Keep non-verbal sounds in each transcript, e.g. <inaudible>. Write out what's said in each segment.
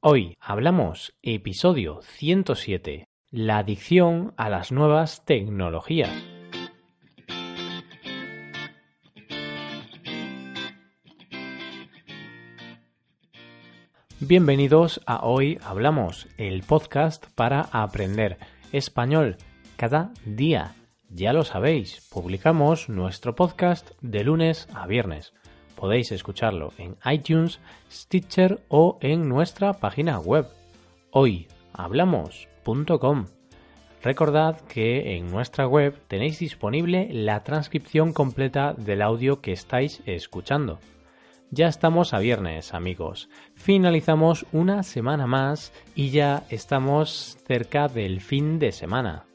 Hoy hablamos episodio 107, la adicción a las nuevas tecnologías. Bienvenidos a Hoy Hablamos, el podcast para aprender español cada día. Ya lo sabéis, publicamos nuestro podcast de lunes a viernes. Podéis escucharlo en iTunes, Stitcher o en nuestra página web hoyhablamos.com. Recordad que en nuestra web tenéis disponible la transcripción completa del audio que estáis escuchando. Ya estamos a viernes, amigos. Finalizamos una semana más y ya estamos cerca del fin de semana.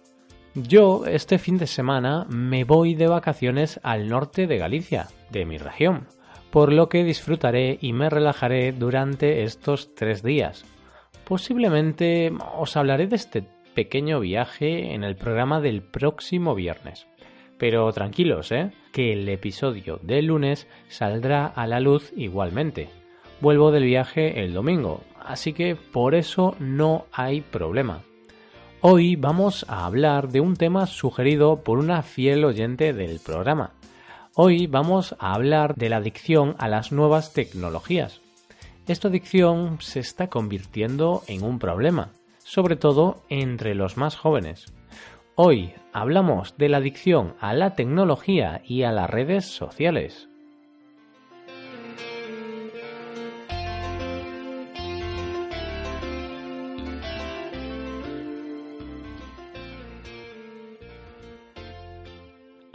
Yo este fin de semana me voy de vacaciones al norte de Galicia, de mi región por lo que disfrutaré y me relajaré durante estos tres días. Posiblemente os hablaré de este pequeño viaje en el programa del próximo viernes. Pero tranquilos, ¿eh? que el episodio del lunes saldrá a la luz igualmente. Vuelvo del viaje el domingo, así que por eso no hay problema. Hoy vamos a hablar de un tema sugerido por una fiel oyente del programa, Hoy vamos a hablar de la adicción a las nuevas tecnologías. Esta adicción se está convirtiendo en un problema, sobre todo entre los más jóvenes. Hoy hablamos de la adicción a la tecnología y a las redes sociales.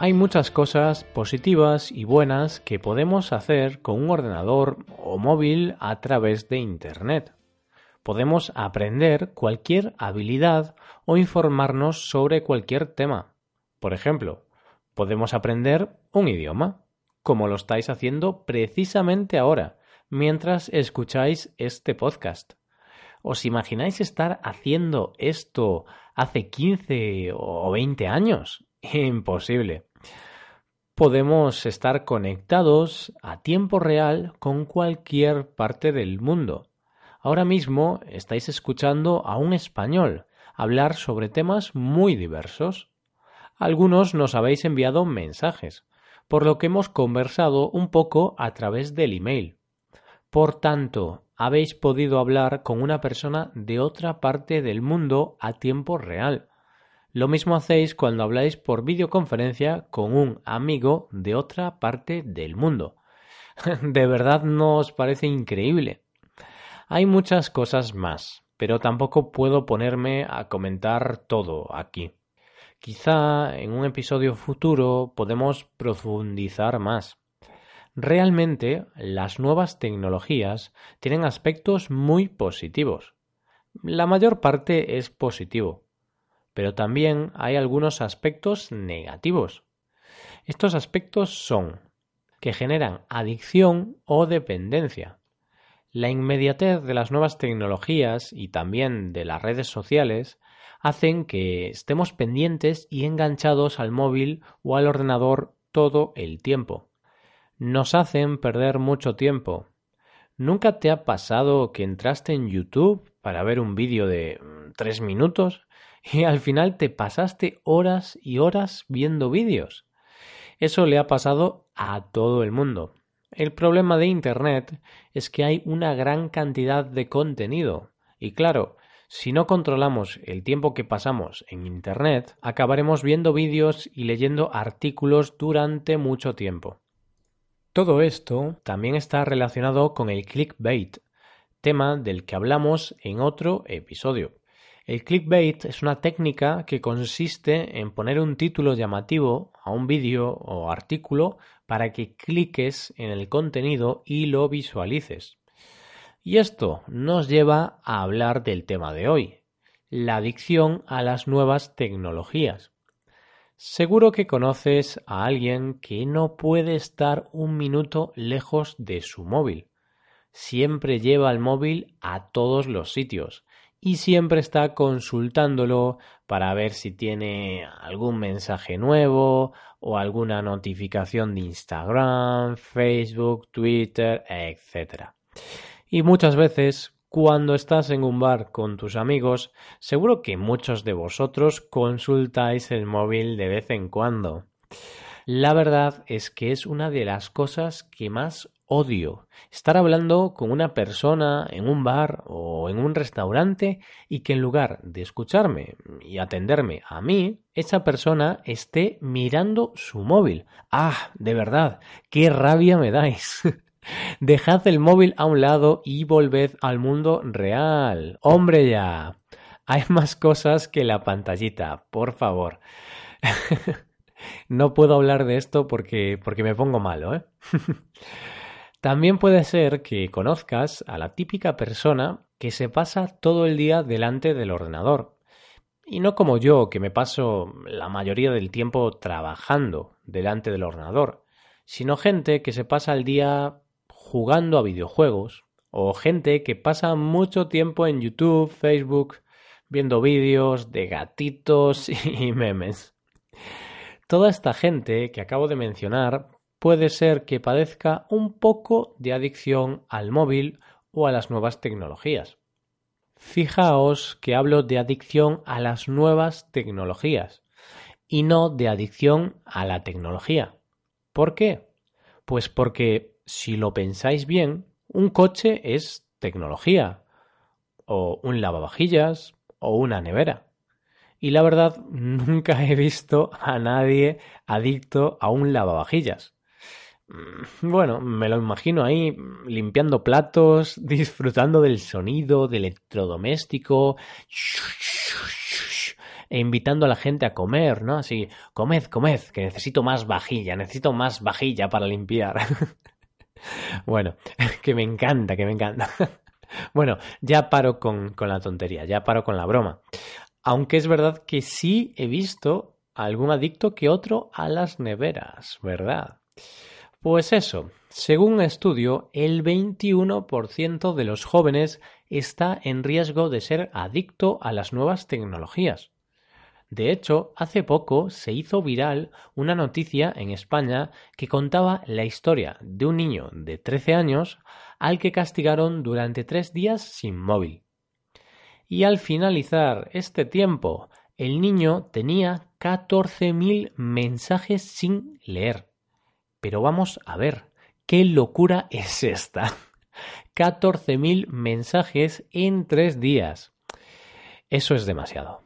Hay muchas cosas positivas y buenas que podemos hacer con un ordenador o móvil a través de Internet. Podemos aprender cualquier habilidad o informarnos sobre cualquier tema. Por ejemplo, podemos aprender un idioma, como lo estáis haciendo precisamente ahora, mientras escucháis este podcast. ¿Os imagináis estar haciendo esto hace 15 o 20 años? Imposible podemos estar conectados a tiempo real con cualquier parte del mundo. Ahora mismo estáis escuchando a un español hablar sobre temas muy diversos. Algunos nos habéis enviado mensajes, por lo que hemos conversado un poco a través del email. Por tanto, habéis podido hablar con una persona de otra parte del mundo a tiempo real. Lo mismo hacéis cuando habláis por videoconferencia con un amigo de otra parte del mundo. <laughs> ¿De verdad no os parece increíble? Hay muchas cosas más, pero tampoco puedo ponerme a comentar todo aquí. Quizá en un episodio futuro podemos profundizar más. Realmente las nuevas tecnologías tienen aspectos muy positivos. La mayor parte es positivo, pero también hay algunos aspectos negativos. Estos aspectos son que generan adicción o dependencia. La inmediatez de las nuevas tecnologías y también de las redes sociales hacen que estemos pendientes y enganchados al móvil o al ordenador todo el tiempo. Nos hacen perder mucho tiempo. ¿Nunca te ha pasado que entraste en YouTube para ver un vídeo de mm, tres minutos y al final te pasaste horas y horas viendo vídeos. Eso le ha pasado a todo el mundo. El problema de Internet es que hay una gran cantidad de contenido y claro, si no controlamos el tiempo que pasamos en Internet, acabaremos viendo vídeos y leyendo artículos durante mucho tiempo. Todo esto también está relacionado con el clickbait, tema del que hablamos en otro episodio. El clickbait es una técnica que consiste en poner un título llamativo a un vídeo o artículo para que cliques en el contenido y lo visualices. Y esto nos lleva a hablar del tema de hoy, la adicción a las nuevas tecnologías. Seguro que conoces a alguien que no puede estar un minuto lejos de su móvil. Siempre lleva el móvil a todos los sitios y siempre está consultándolo para ver si tiene algún mensaje nuevo o alguna notificación de Instagram, Facebook, Twitter, etc. Y muchas veces, Cuando estás en un bar con tus amigos, seguro que muchos de vosotros consultáis el móvil de vez en cuando. La verdad es que es una de las cosas que más odio. Estar hablando con una persona en un bar o en un restaurante y que en lugar de escucharme y atenderme a mí, esa persona esté mirando su móvil. Ah, de verdad, qué rabia me dais. <laughs> Dejad el móvil a un lado y volved al mundo real. Hombre ya. Hay más cosas que la pantallita, por favor. <laughs> no puedo hablar de esto porque, porque me pongo malo, ¿eh? <laughs> También puede ser que conozcas a la típica persona que se pasa todo el día delante del ordenador. Y no como yo, que me paso la mayoría del tiempo trabajando delante del ordenador, sino gente que se pasa el día jugando a videojuegos o gente que pasa mucho tiempo en YouTube, Facebook, viendo vídeos de gatitos <laughs> y memes. Toda esta gente que acabo de mencionar puede ser que padezca un poco de adicción al móvil o a las nuevas tecnologías. Fijaos que hablo de adicción a las nuevas tecnologías y no de adicción a la tecnología. ¿Por qué? Pues porque si lo pensáis bien, un coche es tecnología, o un lavavajillas, o una nevera. Y la verdad, <laughs> nunca he visto a nadie adicto a un lavavajillas. Mm, bueno, me lo imagino ahí limpiando platos, <laughs> disfrutando del sonido, del electrodoméstico, e invitando a la gente a comer, ¿no? Así, comed, comed, que necesito más vajilla, necesito más vajilla para limpiar. <laughs> Bueno, que me encanta, que me encanta. Bueno, ya paro con, la tontería, ya paro con la broma. Aunque es verdad que sí he visto algún adicto que otro a las neveras, ¿verdad? Pues eso, según un estudio, el 21% de los jóvenes está en riesgo de ser adicto a las nuevas tecnologías. De hecho, hace poco se hizo viral una noticia en España que contaba la historia de un niño de 13 años al que castigaron durante tres días sin móvil. Y al finalizar este tiempo, el niño tenía 14.000 mensajes sin leer. Pero vamos a ver, ¿qué locura <laughs> es esta? 14.000 mensajes en tres días. Eso es demasiado.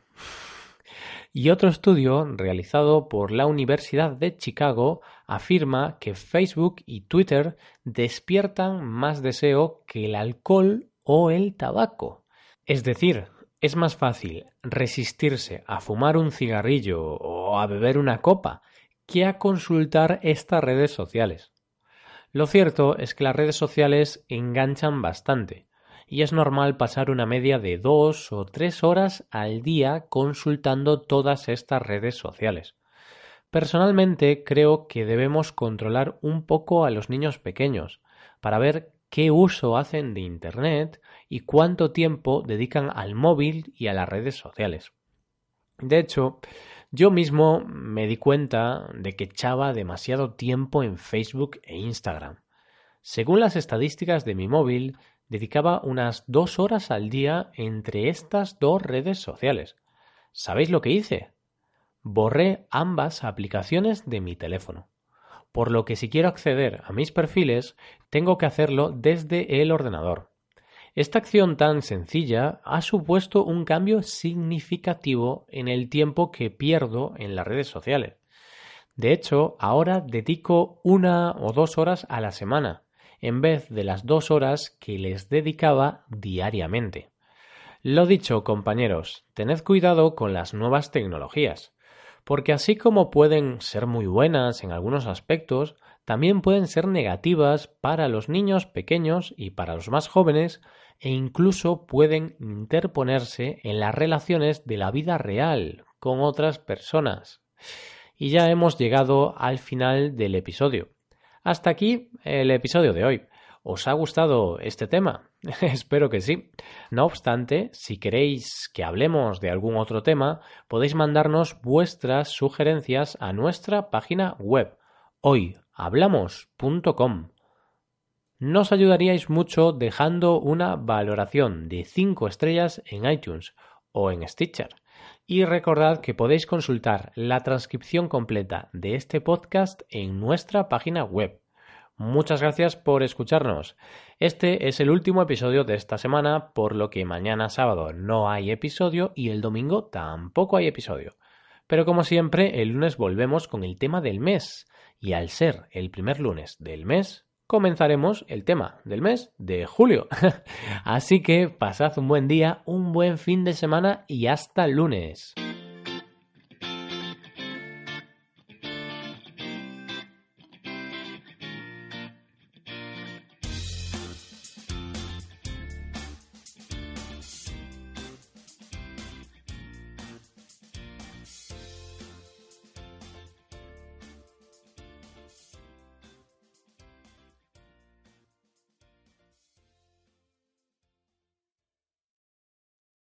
Y otro estudio realizado por la Universidad de Chicago afirma que Facebook y Twitter despiertan más deseo que el alcohol o el tabaco. Es decir, es más fácil resistirse a fumar un cigarrillo o a beber una copa que a consultar estas redes sociales. Lo cierto es que las redes sociales enganchan bastante, y es normal pasar una media de dos o tres horas al día consultando todas estas redes sociales. Personalmente creo que debemos controlar un poco a los niños pequeños para ver qué uso hacen de Internet y cuánto tiempo dedican al móvil y a las redes sociales. De hecho, yo mismo me di cuenta de que echaba demasiado tiempo en Facebook e Instagram. Según las estadísticas de mi móvil, dedicaba unas dos horas al día entre estas dos redes sociales. ¿Sabéis lo que hice? Borré ambas aplicaciones de mi teléfono. Por lo que si quiero acceder a mis perfiles, tengo que hacerlo desde el ordenador. Esta acción tan sencilla ha supuesto un cambio significativo en el tiempo que pierdo en las redes sociales. De hecho, ahora dedico una o dos horas a la semana, en vez de las dos horas que les dedicaba diariamente. Lo dicho, compañeros, tened cuidado con las nuevas tecnologías, porque así como pueden ser muy buenas en algunos aspectos, también pueden ser negativas para los niños pequeños y para los más jóvenes e incluso pueden interponerse en las relaciones de la vida real con otras personas. Y ya hemos llegado al final del episodio. Hasta aquí el episodio de hoy. ¿Os ha gustado este tema? <laughs> Espero que sí. No obstante, si queréis que hablemos de algún otro tema, podéis mandarnos vuestras sugerencias a nuestra página web hoyhablamos.com. nos ayudaríais mucho dejando una valoración de 5 estrellas en iTunes o en Stitcher. Y recordad que podéis consultar la transcripción completa de este podcast en nuestra página web. Muchas gracias por escucharnos. Este es el último episodio de esta semana, por lo que mañana sábado no hay episodio y el domingo tampoco hay episodio. Pero como siempre, el lunes volvemos con el tema del mes. Y al ser el primer lunes del mes, comenzaremos el tema del mes de julio. <laughs> Así que pasad un buen día, un buen fin de semana y hasta lunes.